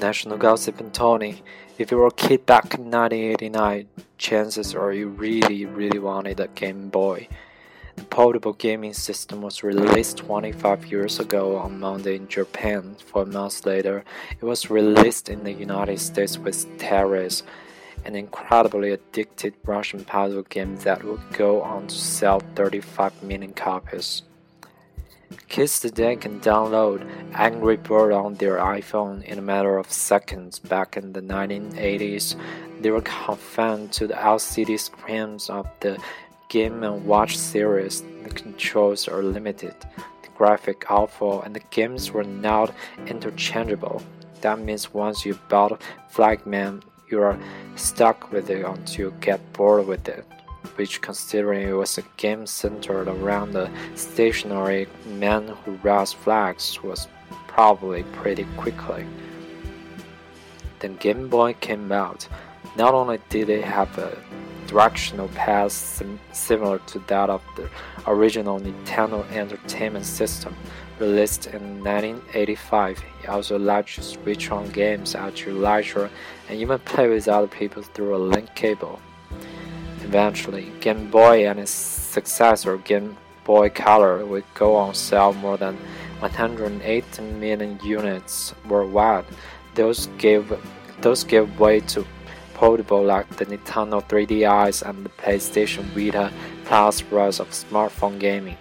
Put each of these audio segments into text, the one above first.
National Gossip and Tony. If you were a kid back in 1989, chances are you really, really wanted a Game Boy. The portable gaming system was released 25 years ago on Monday in Japan. Four months later, it was released in the United States with Tetris, an incredibly addictive Russian puzzle game that would go on to sell 35 million copies. Kids today can download Angry Bird on their iPhone in a matter of seconds. Back in the 1980s, they were confined to the LCD screens of the Game and Watch series. The controls are limited, the graphic awful, and the games were not interchangeable. That means once you bought Flagman, you are stuck with it until you get bored with it which considering it was a game centered around the stationary man who raised flags was probably pretty quickly. Then Game Boy came out. Not only did it have a directional pad sim similar to that of the original Nintendo Entertainment System, released in 1985, it also let you to switch on games at your leisure and even play with other people through a link cable. Eventually, Game Boy and its successor Game Boy Color would go on sale more than 108 million units worldwide. Those gave those gave way to portable like the Nintendo 3DS and the PlayStation Vita plus rise of smartphone gaming.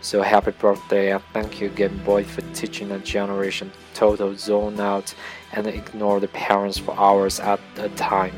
So happy birthday and thank you Game Boy for teaching a generation to total zone out and ignore the parents for hours at a time.